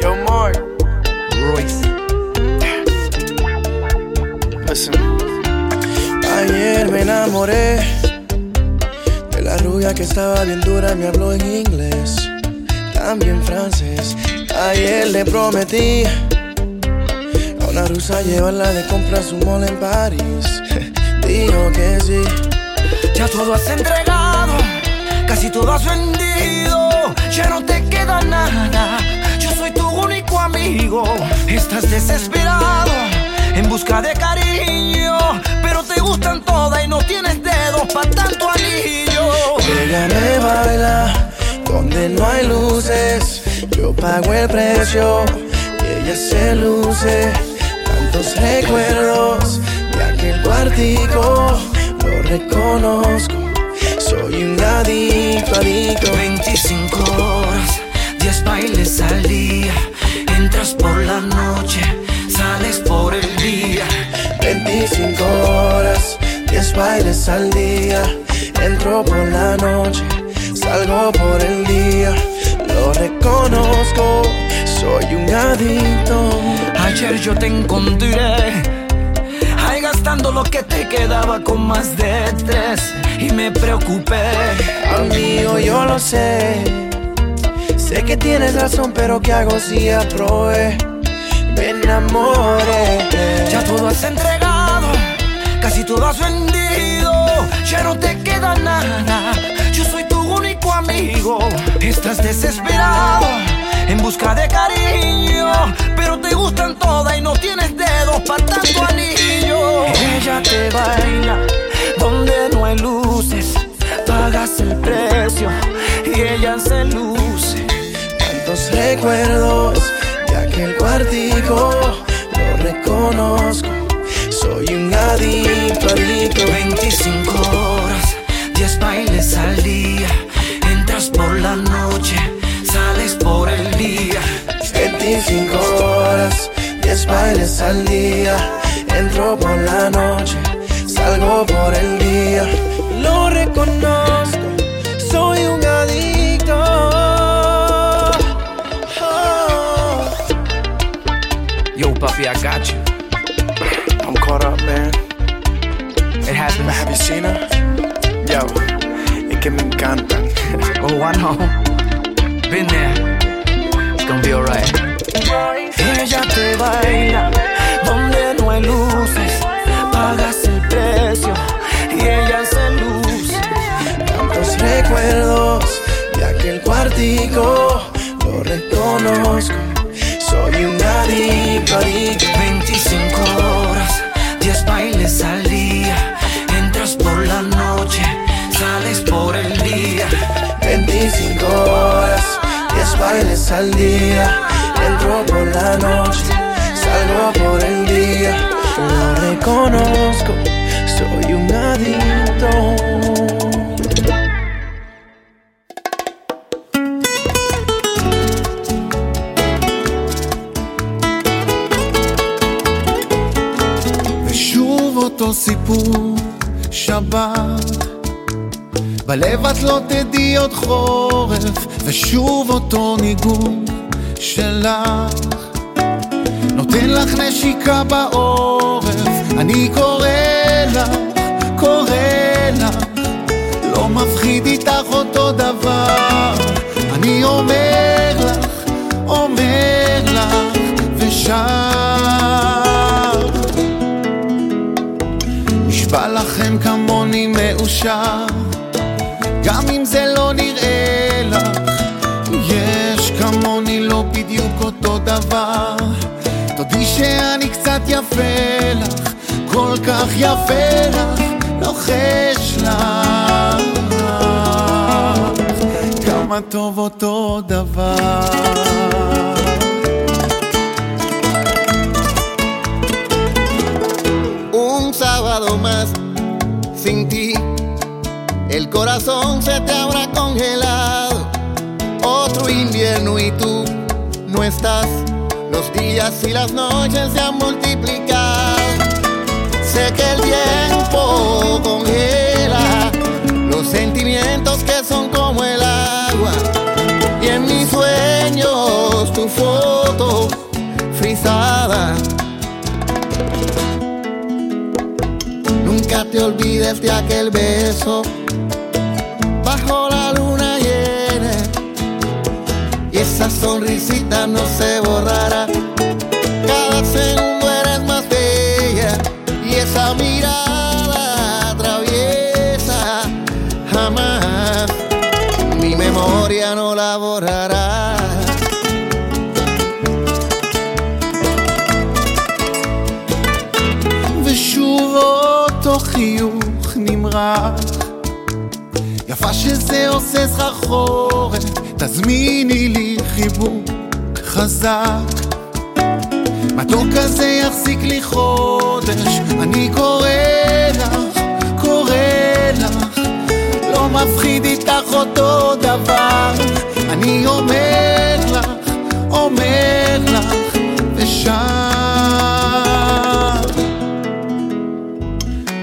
Yo, Mark. Royce. Listen. Ayer me enamoré de la rubia que estaba bien dura, me habló en inglés, también francés. Ayer le prometí a una rusa llevarla de compras un mall en París. Dijo que sí. Ya todo has entregado, casi todo has vendido. Ya no te queda nada. Yo soy tu único amigo. Estás desesperado en busca de cariño, pero te gustan todas y no tienes dedos para tanto anillo. Ella me baila donde no hay luces. Yo pago el precio y ella se luce. Tantos recuerdos de aquel cuartico, lo reconozco. Un adicto, adicto. 25 horas, 10 bailes al día. Entras por la noche, sales por el día. 25 horas, 10 bailes al día. Entro por la noche, salgo por el día. Lo reconozco, soy un adicto. Ayer yo te encontré. Lo que te quedaba con más de tres. Y me preocupé. Amigo, yo lo sé. Sé que tienes razón, pero ¿qué hago si aprobé? Me enamoré. Ya todo has entregado, casi todo has vendido. Ya no te queda nada. Estás desesperado en busca de cariño, pero te gustan todas y no tienes dedos para tanto anillo. Ella te baila donde no hay luces, pagas el precio y ella se luce. Tantos recuerdos de aquel cuartico, lo reconozco. Soy un adicto, adicto. 25 horas, 10 bailes al día. Por la noche, sales por el día. 25 horas, 10 bailes al día. Entro por la noche, salgo por el día. Lo reconozco, soy un adicto. Oh. Yo, Puffy, I got you. I'm caught up, man. It happens. Have you seen her? Yo, es que me encantan. Oh, I know. Been there. It's gonna be alright. Ella te baila donde no hay luces, pagas el precio y ella se luce. Tantos recuerdos de aquel cuartico, lo reconozco. Soy un adicto, adicto. 25 horas, 10 bailes al bailes al día. Entro por la noche, salgo por el día. Lo reconozco, soy un adicto. ושוב אותו סיפור, שבת. בלב את לא תדעי עוד חורף, ושוב אותו ניגון שלך. נותן לך נשיקה בעורף, אני קורא לך, קורא לך. לא מפחיד איתך אותו דבר, אני אומר לך, אומר לך, ושר. נשבע לכם כמוני מאושר, דבר. תודי שאני קצת יפה לך, כל כך יפה לך, לוחש לך, כמה טוב אותו דבר. Un sábado más sin ti, el corazón se te habrá congelado. Otro invierno y tú no estás. Los días y las noches se han multiplicado. Sé que el tiempo congela los sentimientos que son como el agua. Y en mis sueños tu foto frisada. Nunca te olvides de aquel beso bajo la esa sonrisita no se borrará. Cada segundo eres más bella y esa mirada atraviesa jamás. Mi memoria no la borrará. ושוב אותו חיוך נמרח יפה שזה עושה סחרחורת תזמיני לי חיבוק חזק. מתוק כזה יחזיק לי חודש. אני קורא לך, קורא לך. לא מפחיד איתך אותו דבר. אני אומר לך, אומר לך ושר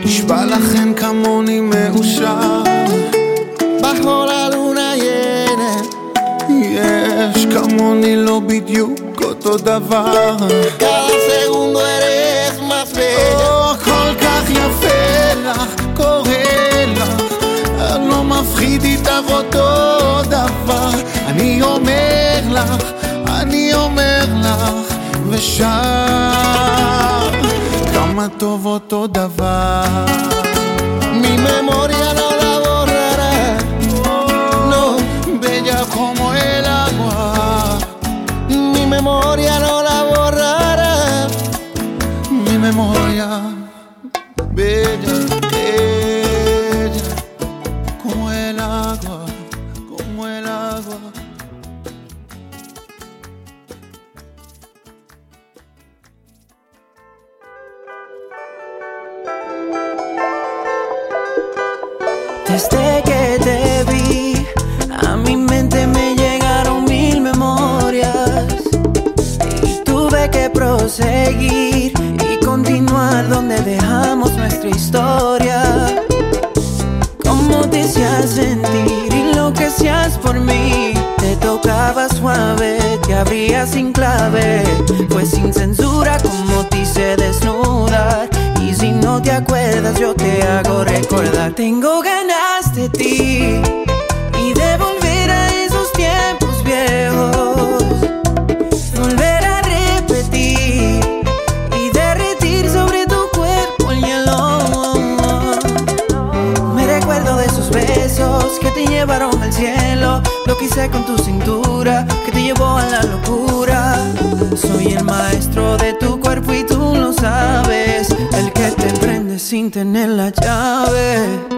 נשבע לכם כמוני מאושר. llena. יש כמוני לא בדיוק אותו דבר. Cada segundo eres más bella. או כל כך יפה לך, קורא לך. לא מפחיד איתך אותו דבר. אני אומר לך, אני אומר לך ושר. כמה טוב אותו דבר. Mi memoria no mi memoria nuestra historia. Cómo te hacías sentir y lo que hacías por mí. Te tocaba suave, te abría sin clave. Fue sin censura como te hice desnudar. Y si no te acuerdas, yo te hago recordar. Tengo ganas de ti tener la llave.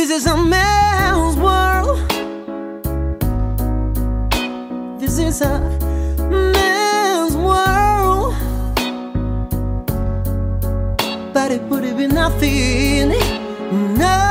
This is a man's world. This is a man's world. But it would be nothing. Nothing.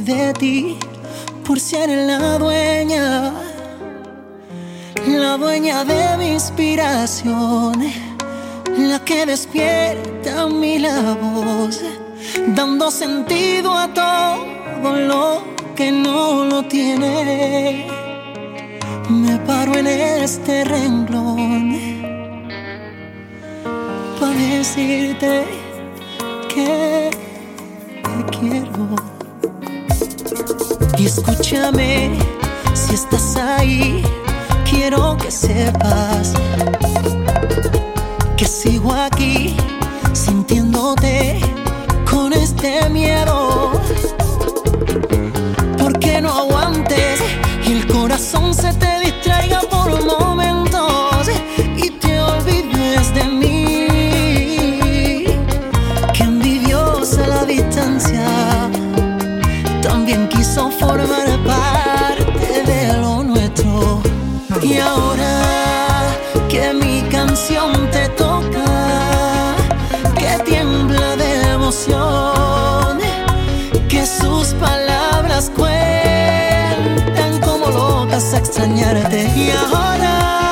de ti por ser la dueña, la dueña de mi inspiración, la que despierta mi la voz, dando sentido a todo lo que no lo tiene. Me paro en este renglón para decirte Si estás ahí. Quiero que sepas. canción te toca, que tiembla de emoción, que sus palabras cuentan como locas a extrañarte y ahora.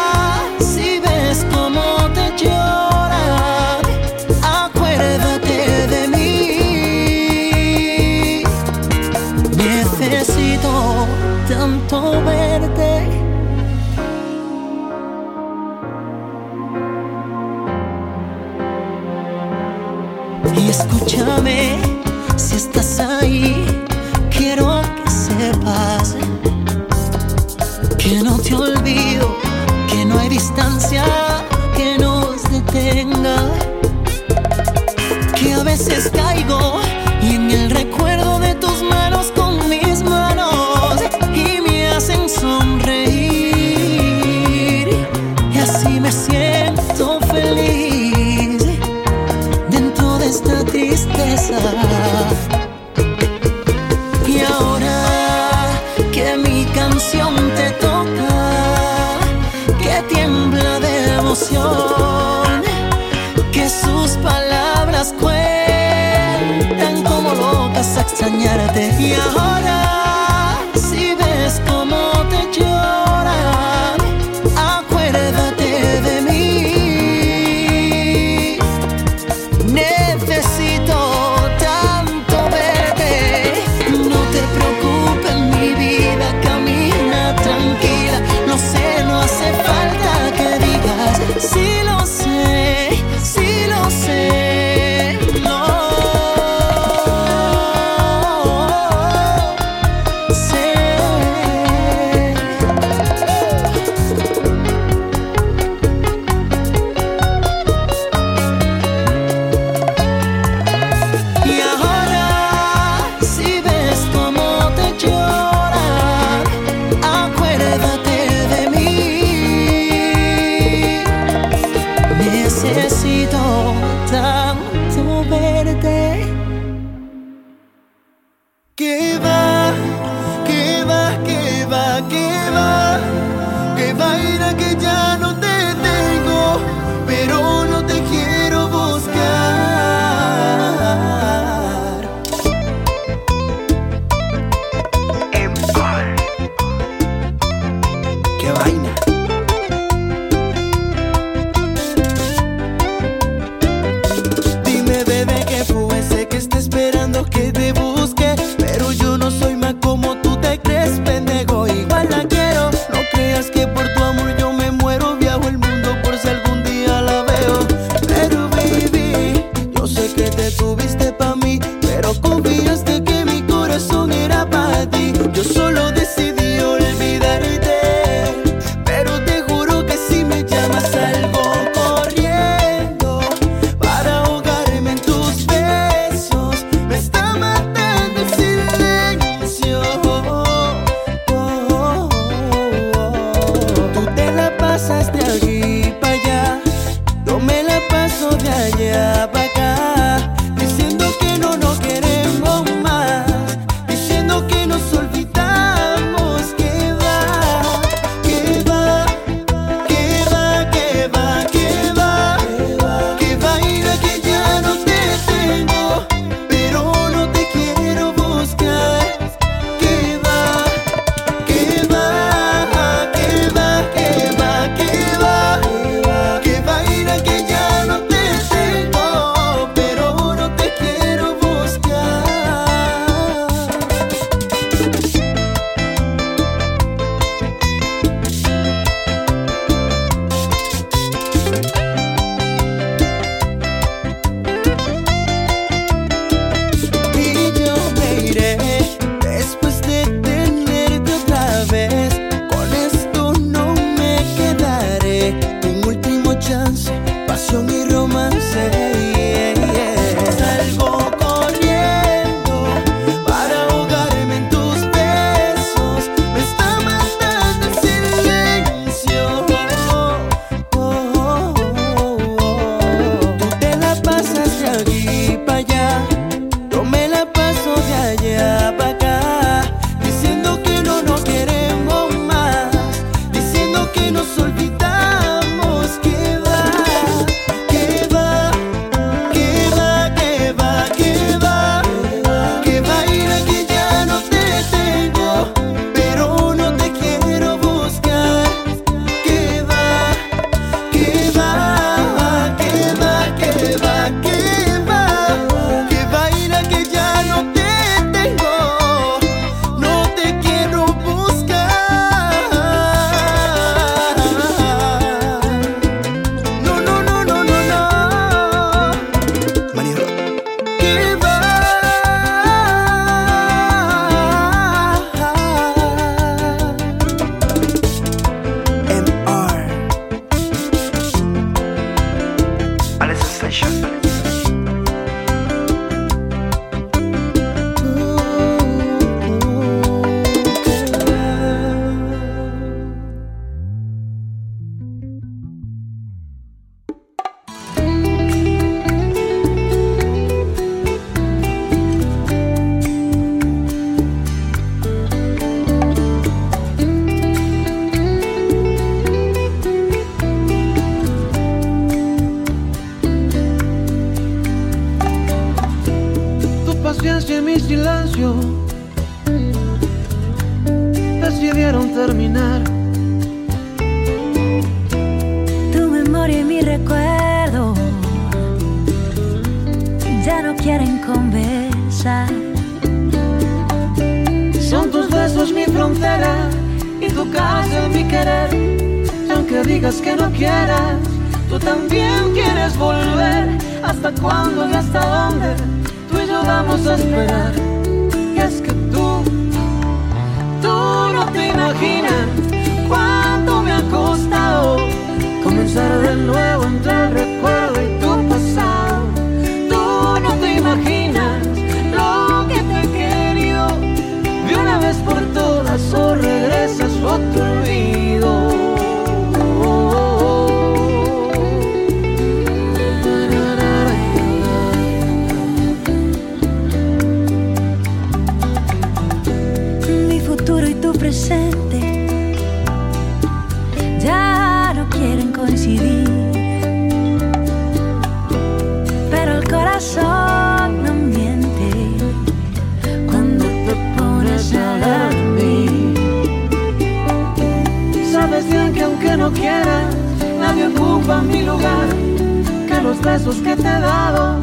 Los besos que te he dado,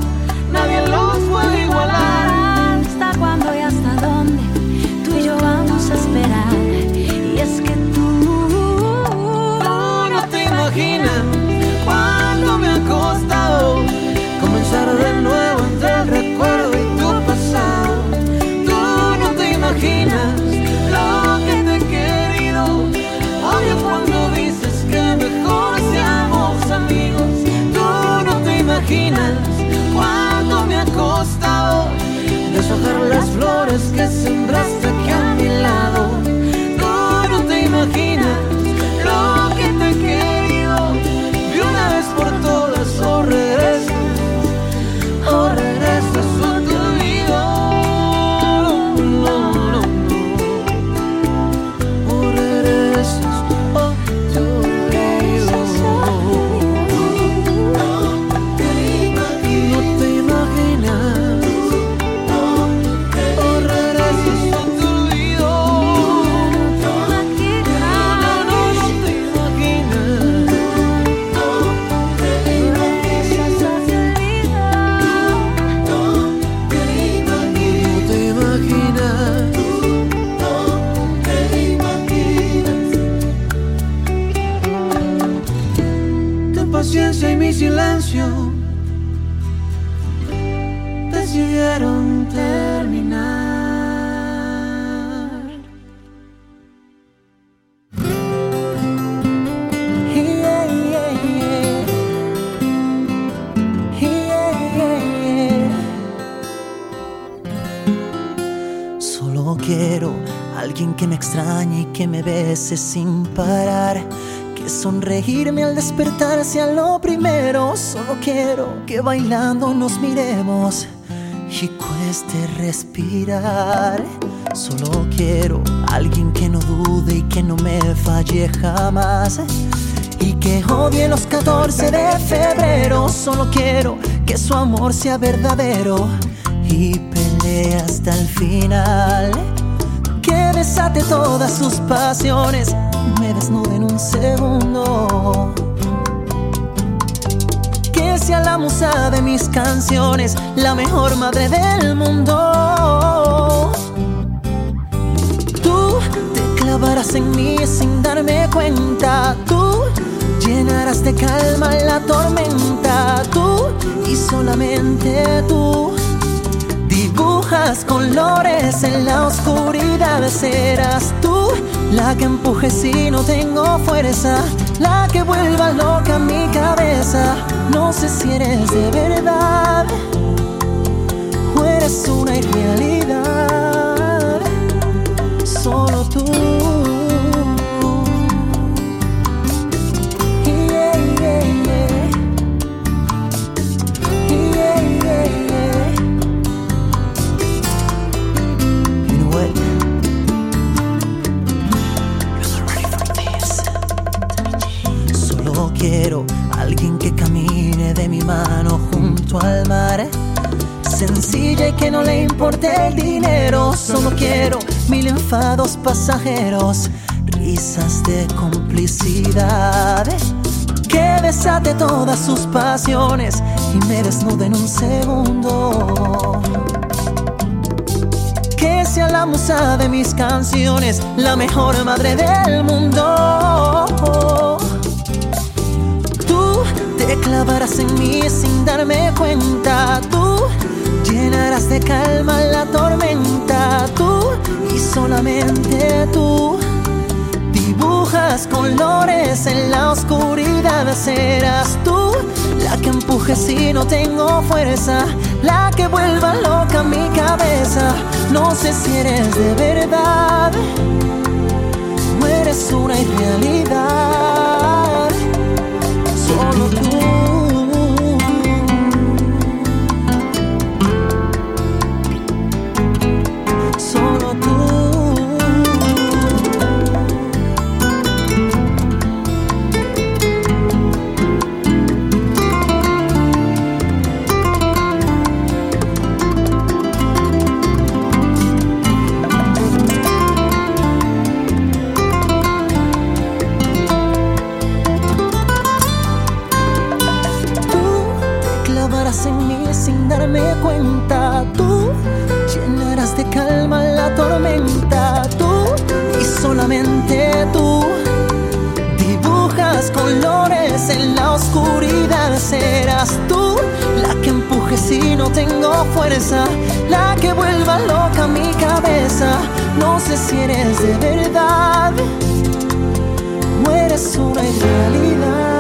nadie los puede deshojar las flores que sembraste que me extrañe y que me bese sin parar. Que sonreírme al despertar sea lo primero. Solo quiero que bailando nos miremos y cueste respirar. Solo quiero alguien que no dude y que no me falle jamás. Y que odie los 14 de febrero. Solo quiero que su amor sea verdadero y pelee hasta el final. Desate todas sus pasiones, me desnude en un segundo. Que sea la musa de mis canciones, la mejor madre del mundo. Tú te clavarás en mí sin darme cuenta. Tú llenarás de calma la tormenta. Tú y solamente tú. Colores en la oscuridad. Serás tú la que empuje si no tengo fuerza. La que vuelva loca mi cabeza. No sé si eres de verdad o eres una irrealidad. Solo tú. Al mar Sencilla y que no le importe el dinero, solo quiero mil enfados pasajeros, risas de complicidad. Que desate todas sus pasiones y me desnude en un segundo. Que sea la musa de mis canciones, la mejor madre del mundo Te clavarás en mí sin darme cuenta. Tú llenarás de calma la tormenta. Tú y solamente tú dibujas colores en la oscuridad. Serás tú la que empuje si no tengo fuerza. La que vuelva loca mi cabeza. No sé si eres de verdad o eres una irrealidad. Solo tú. tengo fuerza, la que vuelva loca mi cabeza. No sé si eres de verdad o eres una realidad.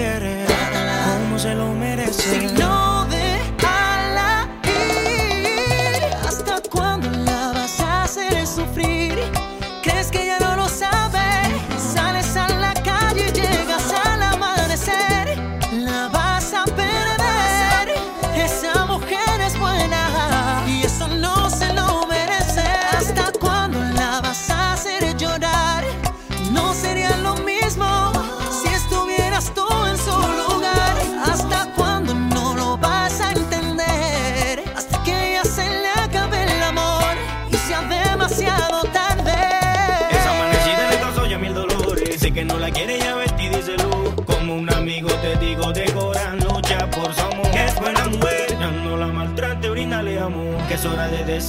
quiere, como se lo merece.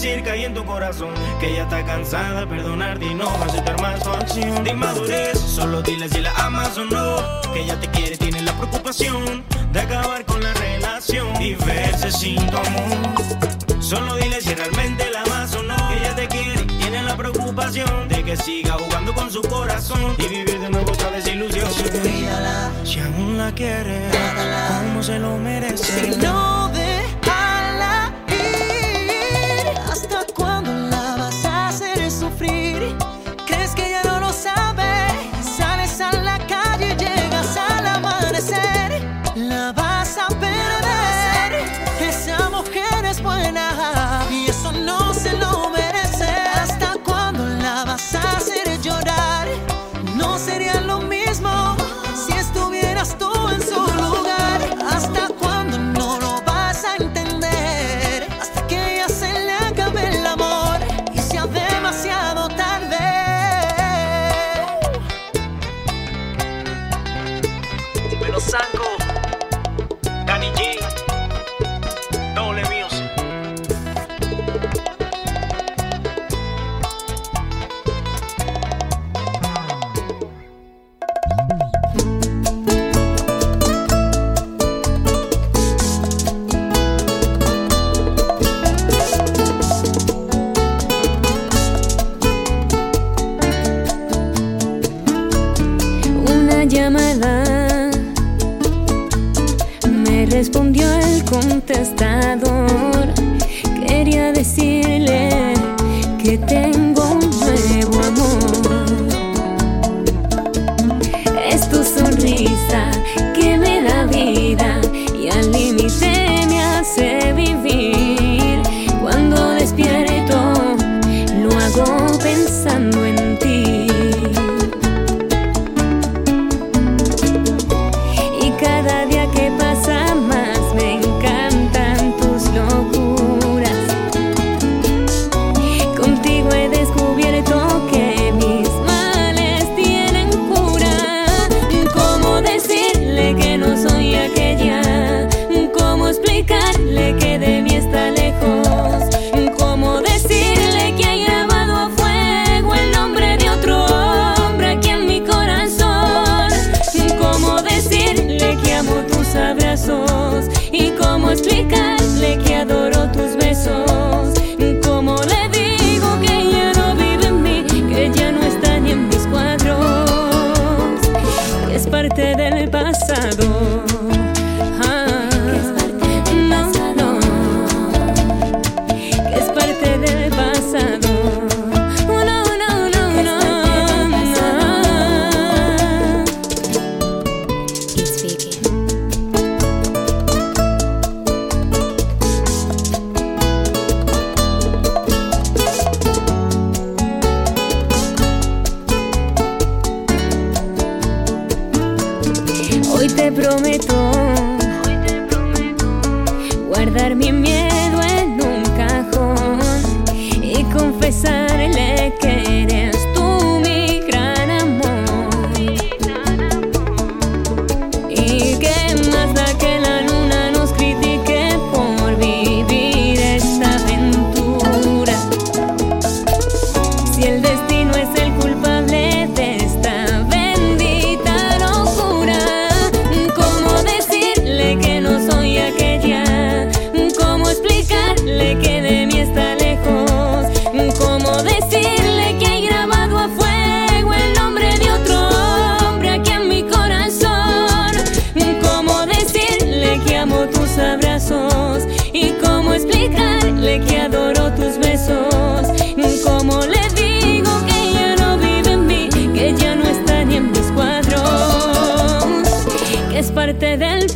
decir que hay en tu corazón que ella está cansada de perdonarte y no aceptar más tu acción. De inmadurez, solo dile si la amas o no. Que ella te quiere, tiene la preocupación de acabar con la relación y verse sin tu amor. Solo dile si realmente la amas o no. Que ella te quiere, tiene la preocupación de que siga jugando con su corazón y vivir de nuevo otra desilusión. Cuídala, si aún la quiere, como se lo merece. Si no que más da del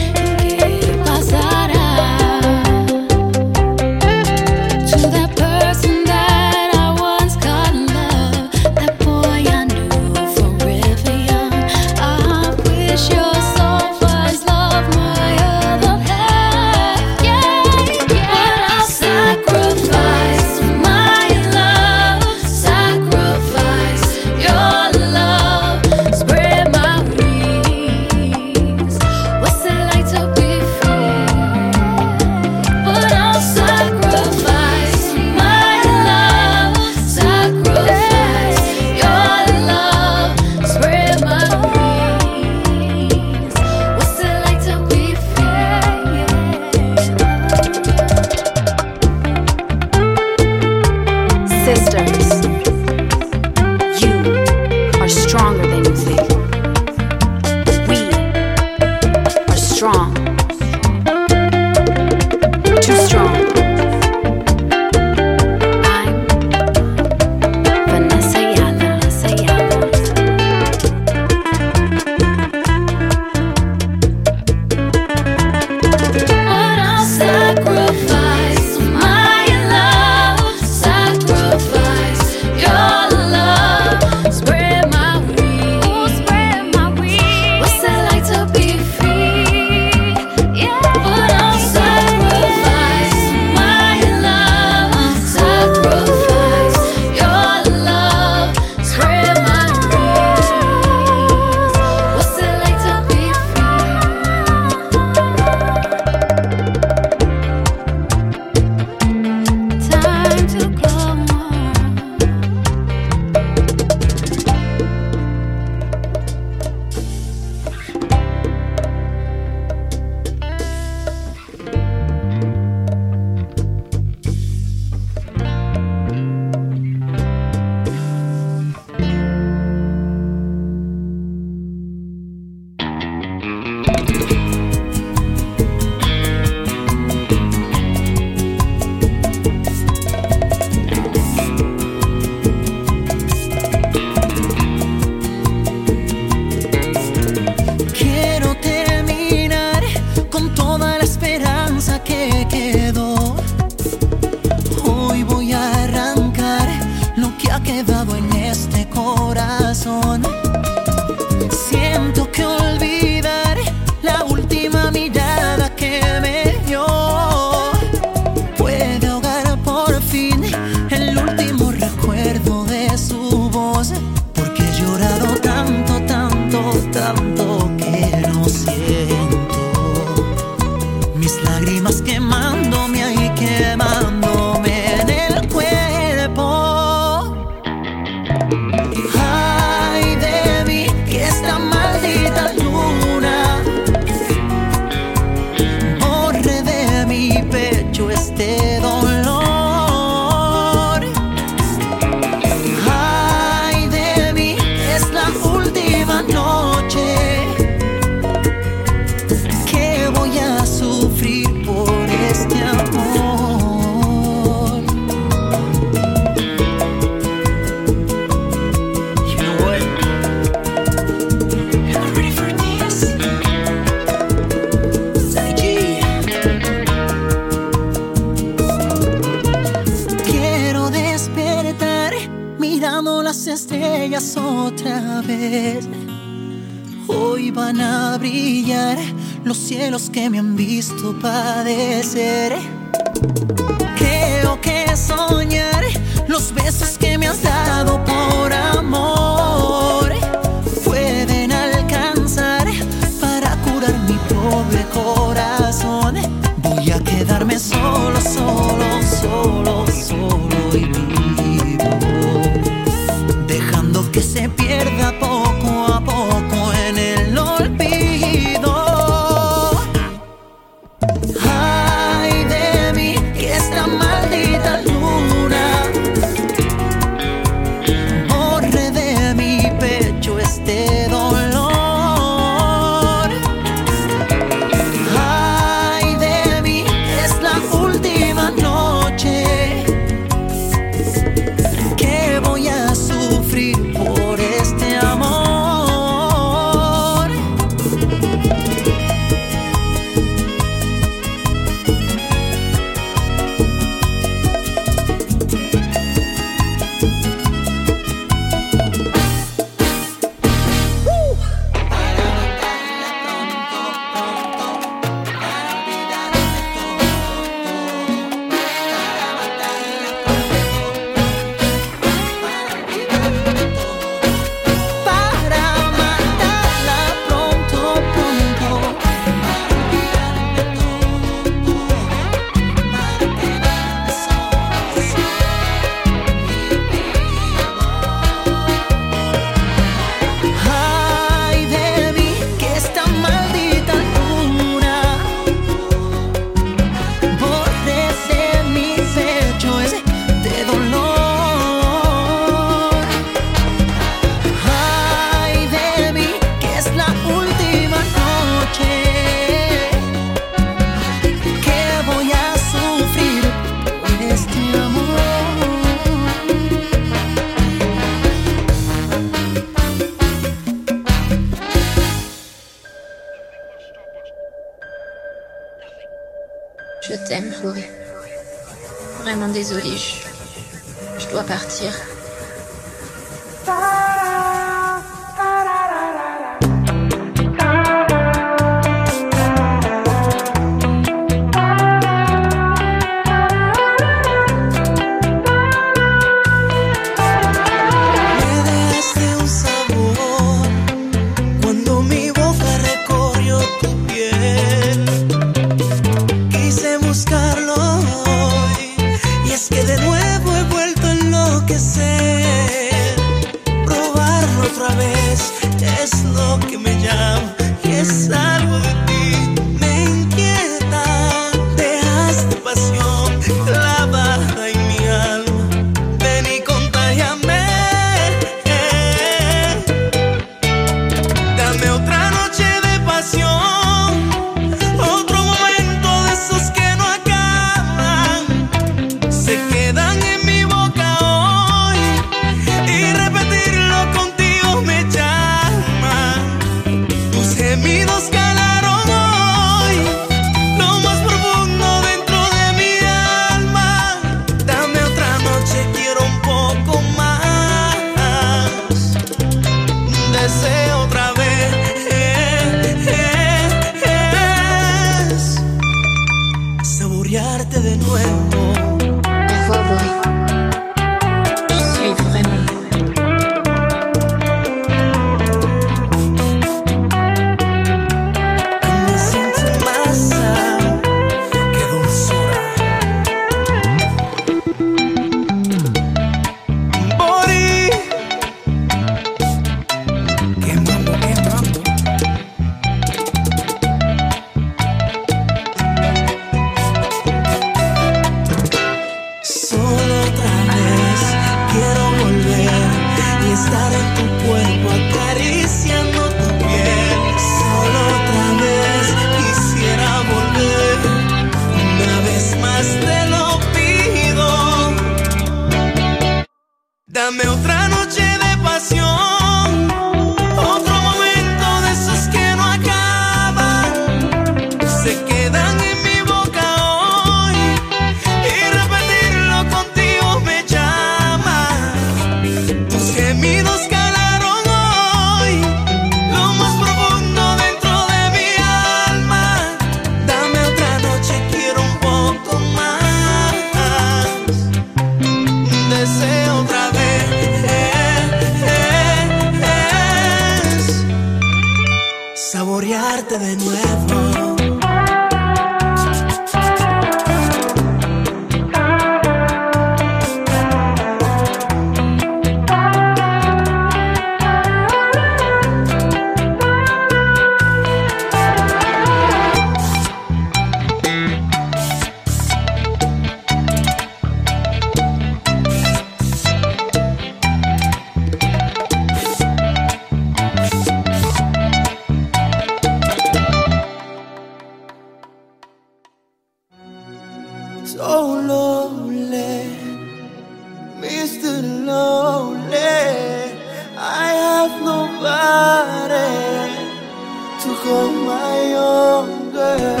my own girl.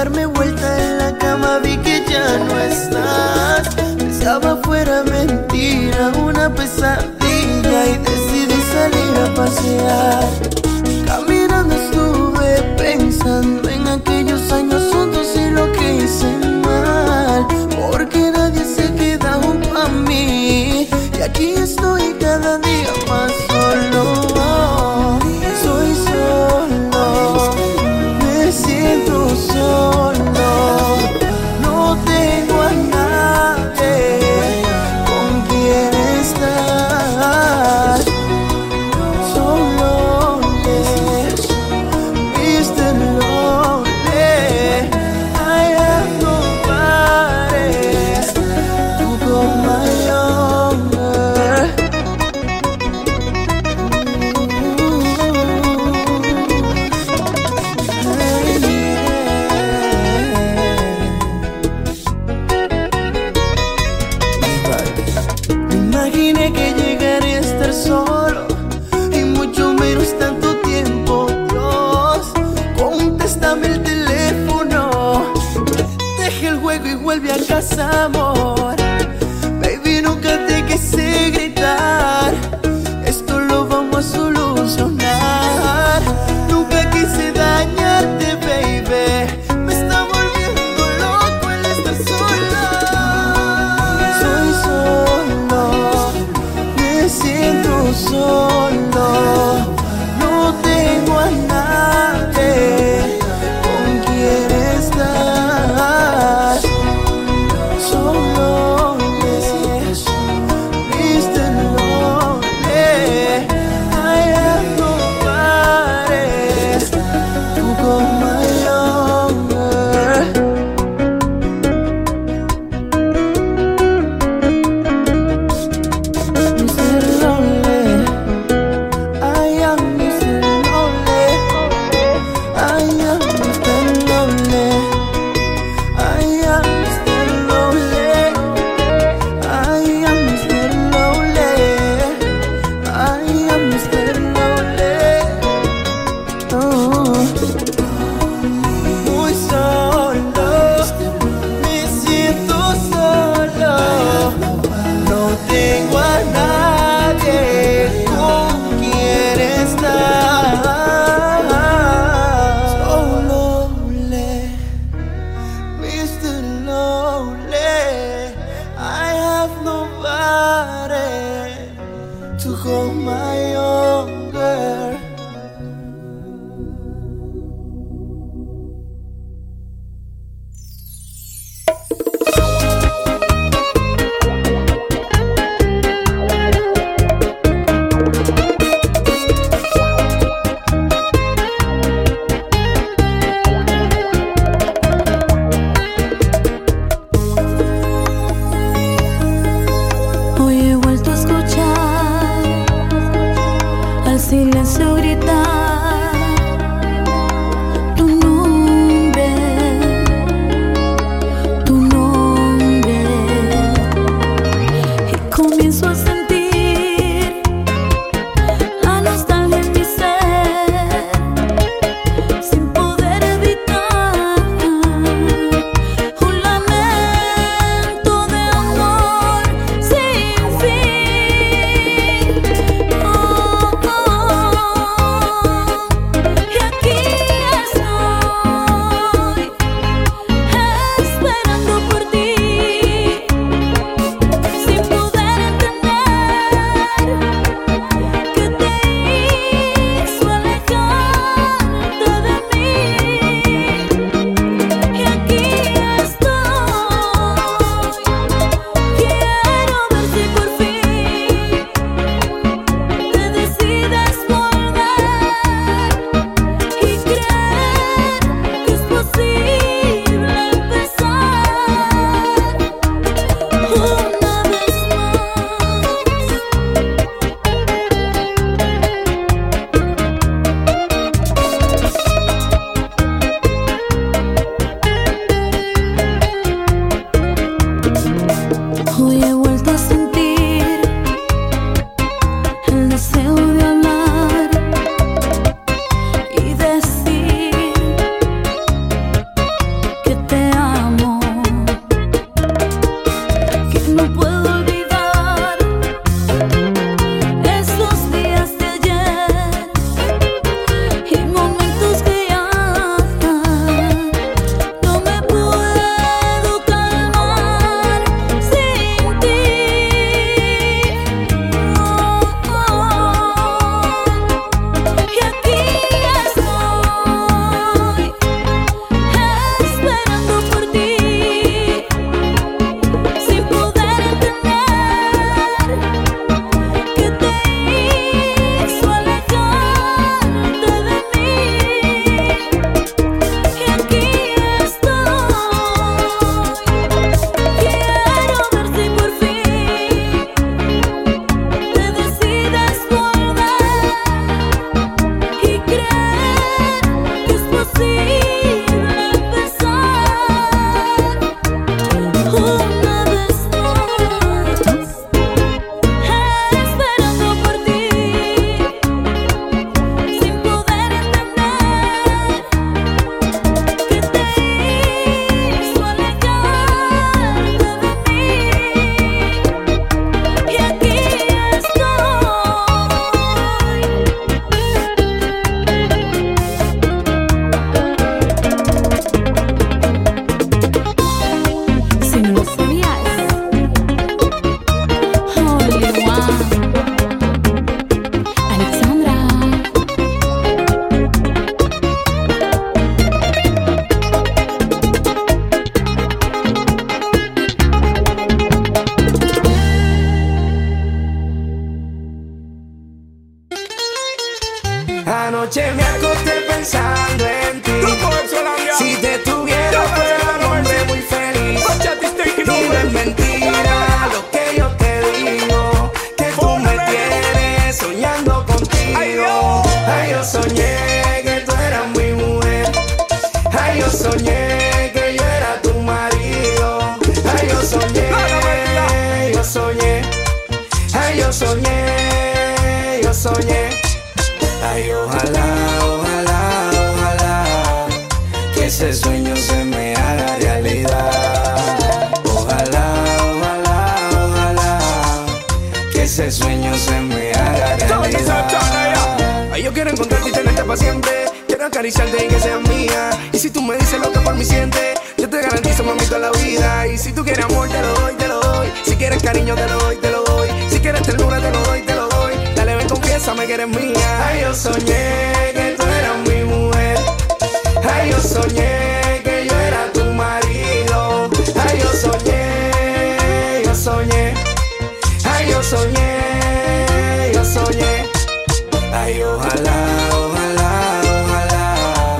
darme vuelta en la cama vi que ya no estás. Pensaba fuera mentira, una pesadilla y decidí salir a pasear. Ese sueño se me haga realidad. Ojalá, ojalá, ojalá que ese sueño se me haga realidad. Ay, yo quiero encontrarte y tenerte siempre. Quiero acariciarte y que seas mía. Y si tú me dices lo que por mí sientes, yo te garantizo, mami, toda la vida. Y si tú quieres amor, te lo doy, te lo doy. Si quieres cariño, te lo doy, te lo doy. Si quieres ternura, te lo doy, te lo doy. Dale, ven, confiésame que eres mía. Ay, yo soñé que Ay, yo soñé que yo era tu marido. Ay, yo soñé, yo soñé. Ay, yo soñé, yo soñé. Ay, ojalá, ojalá, ojalá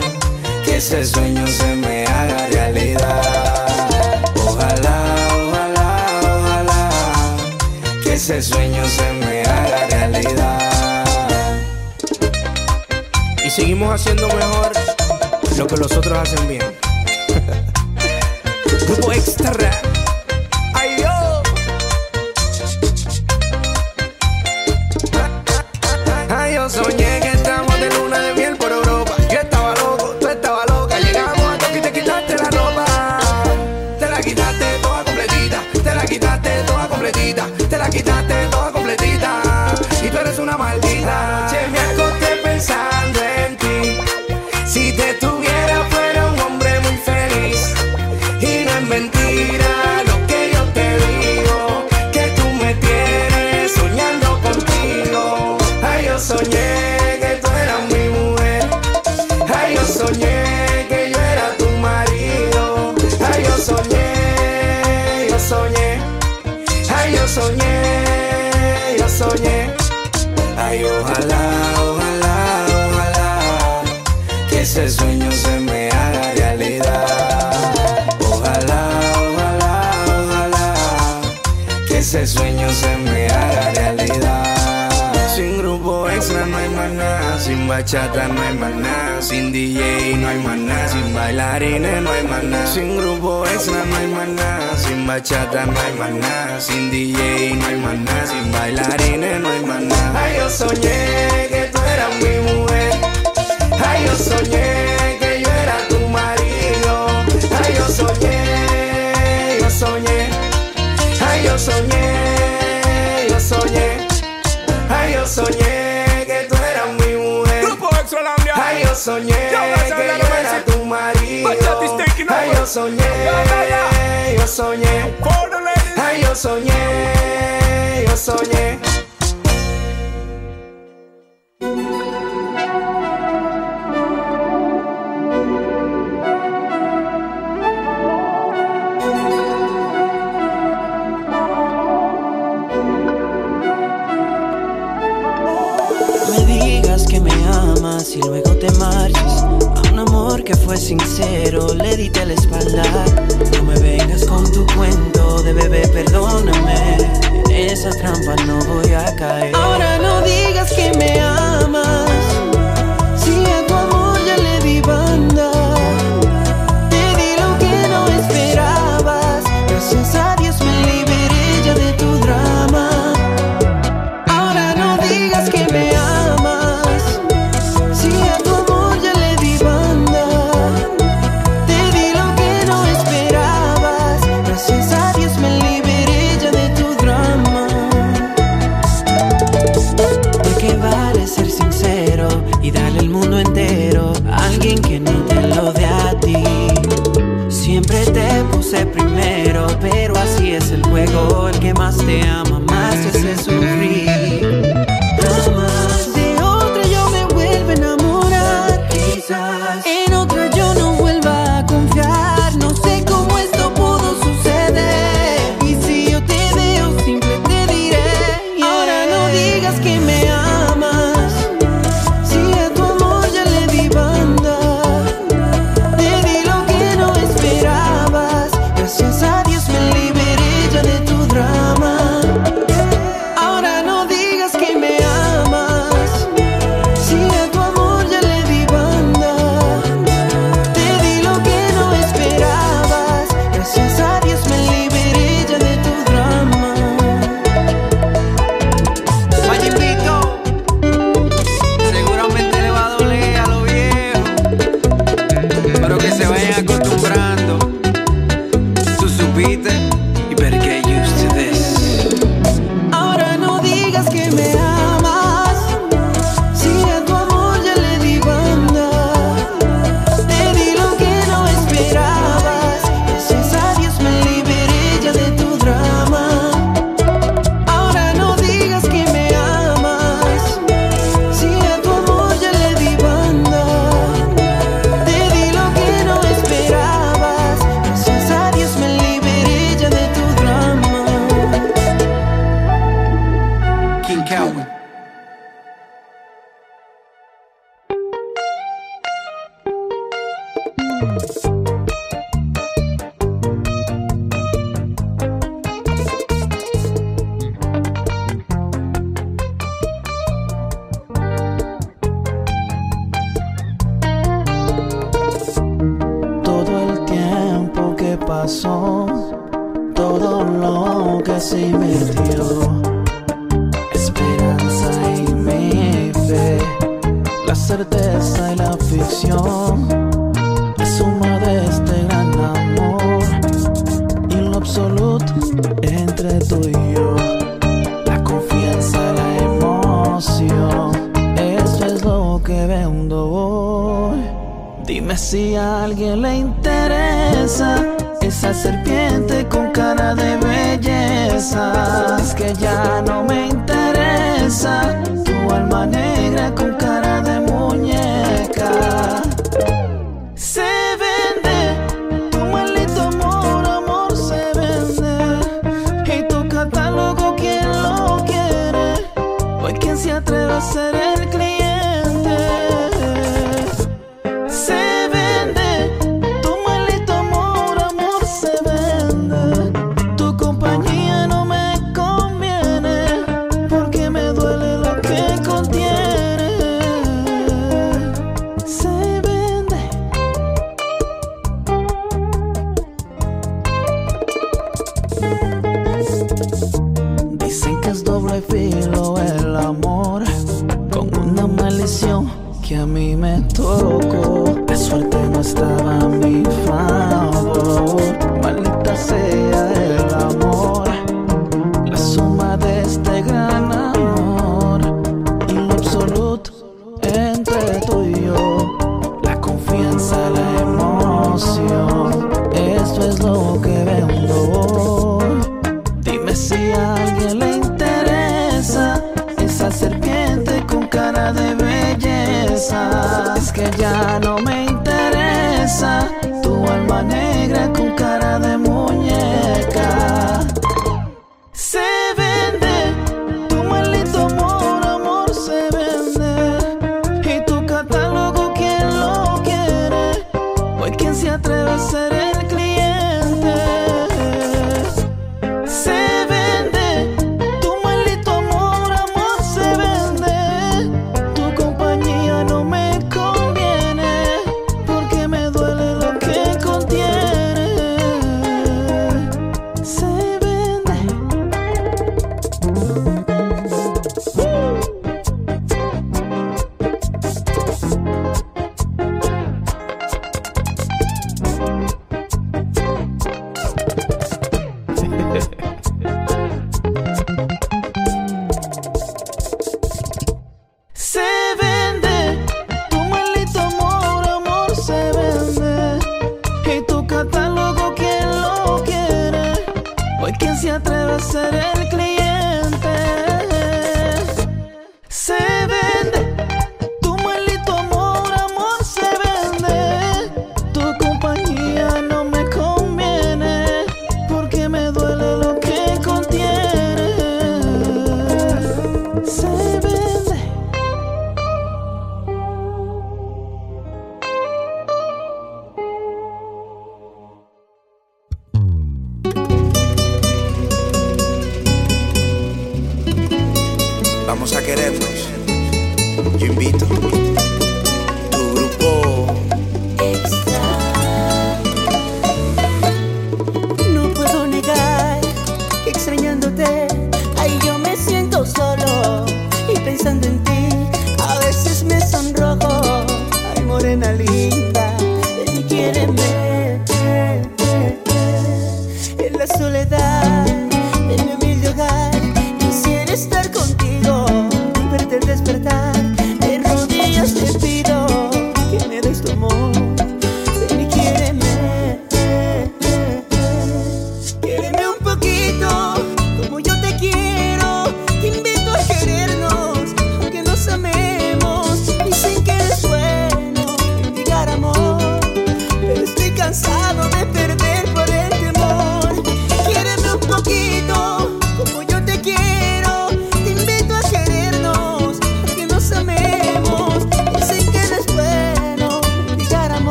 que ese sueño se me haga realidad. Ojalá, ojalá, ojalá que ese sueño se me haga realidad. Y seguimos haciendo mejor lo que los otros hacen bien. Grupo Extra. Ese sueño se me haga realidad. Sin grupo extra no hay nada, sin bachata no hay nada, sin DJ no hay nada, sin bailarines no hay nada, sin grupo extra no hay nada, sin bachata no hay nada, sin DJ no hay nada, sin bailarines no hay nada. Ay, yo soñé que tú eras mi mujer, ay, yo soñé soñé que yo era tu marido. Ay, yo soñé, yo soñé. Ay, yo soñé, yo soñé. que fue sincero, le diste la espalda. No me vengas con tu cuento de bebé, perdóname. En esa trampa no voy a caer. Ahora no digas que me amas. juego el que más te ama, más te hace.